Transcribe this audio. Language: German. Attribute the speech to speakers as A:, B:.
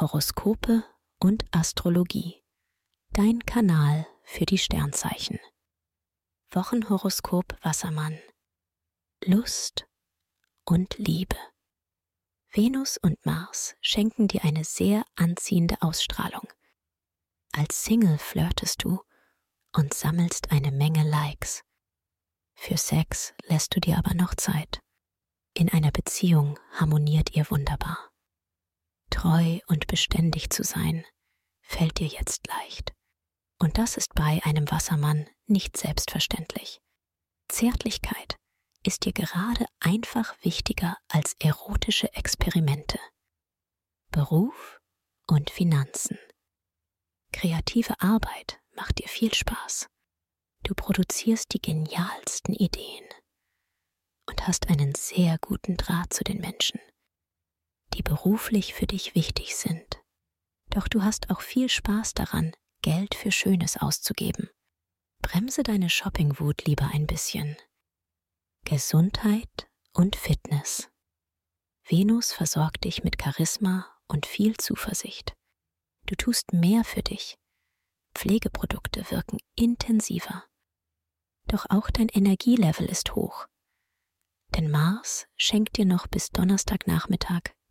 A: Horoskope und Astrologie. Dein Kanal für die Sternzeichen. Wochenhoroskop Wassermann. Lust und Liebe. Venus und Mars schenken dir eine sehr anziehende Ausstrahlung. Als Single flirtest du und sammelst eine Menge Likes. Für Sex lässt du dir aber noch Zeit. In einer Beziehung harmoniert ihr wunderbar. Treu und beständig zu sein, fällt dir jetzt leicht. Und das ist bei einem Wassermann nicht selbstverständlich. Zärtlichkeit ist dir gerade einfach wichtiger als erotische Experimente. Beruf und Finanzen. Kreative Arbeit macht dir viel Spaß. Du produzierst die genialsten Ideen und hast einen sehr guten Draht zu den Menschen, die beruflich für dich wichtig sind. Doch du hast auch viel Spaß daran, Geld für Schönes auszugeben. Bremse deine Shoppingwut lieber ein bisschen. Gesundheit und Fitness. Venus versorgt dich mit Charisma und viel Zuversicht. Du tust mehr für dich. Pflegeprodukte wirken intensiver. Doch auch dein Energielevel ist hoch. Denn Mars schenkt dir noch bis Donnerstagnachmittag